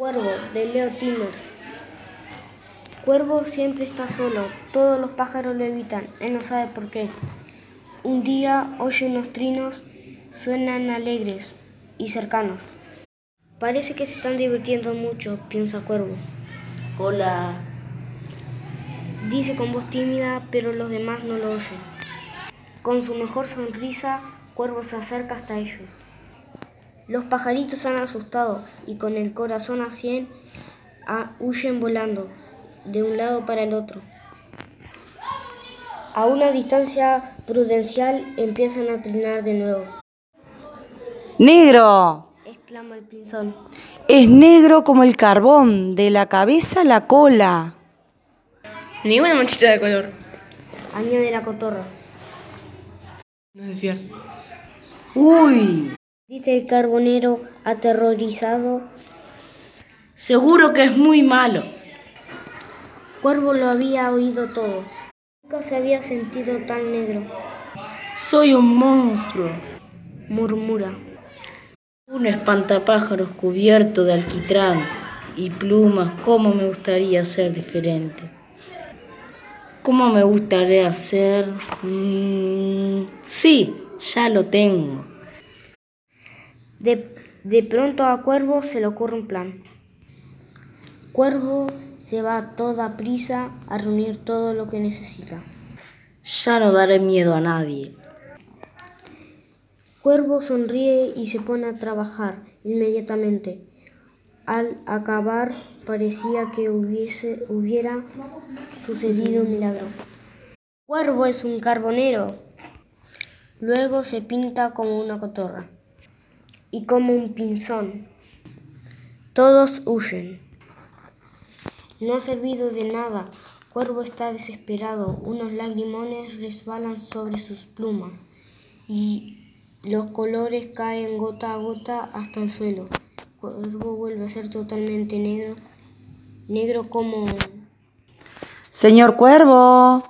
Cuervo, de Leo Timmers. Cuervo siempre está solo, todos los pájaros lo evitan, él no sabe por qué. Un día oye unos trinos, suenan alegres y cercanos. Parece que se están divirtiendo mucho, piensa Cuervo. Hola. Dice con voz tímida, pero los demás no lo oyen. Con su mejor sonrisa, Cuervo se acerca hasta ellos. Los pajaritos han asustado y con el corazón a cien a, huyen volando de un lado para el otro. A una distancia prudencial empiezan a trinar de nuevo. ¡Negro! exclama el pinzón. Es negro como el carbón, de la cabeza a la cola. Ni una manchita de color. Añade la cotorra. No es de fiar. Uy, Dice el carbonero aterrorizado. seguro que es muy malo. Cuervo lo había oído todo. Nunca se había sentido tan negro. Soy un monstruo. Murmura. Un espantapájaros cubierto de alquitrán y plumas. ¿Cómo me gustaría ser diferente? ¿Cómo me gustaría ser? Mm, sí, ya lo tengo. De, de pronto a Cuervo se le ocurre un plan. Cuervo se va a toda prisa a reunir todo lo que necesita. Ya no daré miedo a nadie. Cuervo sonríe y se pone a trabajar inmediatamente. Al acabar parecía que hubiese, hubiera sucedido un milagro. Cuervo es un carbonero. Luego se pinta como una cotorra y como un pinzón. Todos huyen. No ha servido de nada. Cuervo está desesperado. Unos lagrimones resbalan sobre sus plumas y los colores caen gota a gota hasta el suelo. Cuervo vuelve a ser totalmente negro, negro como... Señor Cuervo.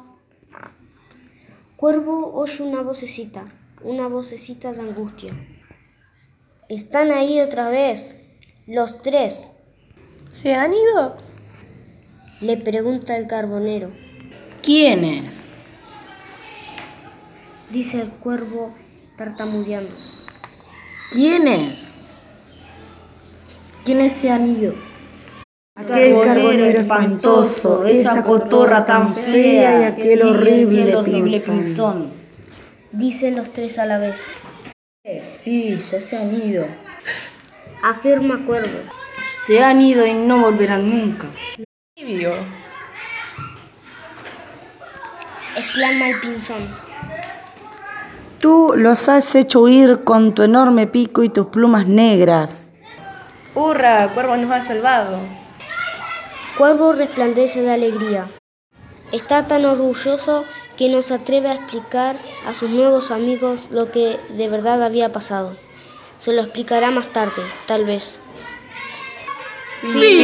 Cuervo oye una vocecita, una vocecita de angustia. Están ahí otra vez, los tres, ¿Se han ido? le pregunta el carbonero. ¿Quién es? Dice el cuervo tartamudeando. ¿Quién es? ¿Quiénes se han ido? Aquel carbonero espantoso, esa cotorra tan fea y aquel horrible pinzón. Dicen los tres a la vez. Sí, ya se han ido. Afirma Cuervo. Se han ido y no volverán nunca. Tibio. Exclama el pinzón. Tú los has hecho huir con tu enorme pico y tus plumas negras. ¡Hurra! Cuervo nos ha salvado. Cuervo resplandece de alegría. Está tan orgulloso que no se atreve a explicar a sus nuevos amigos lo que de verdad había pasado. Se lo explicará más tarde, tal vez. ¡Fin!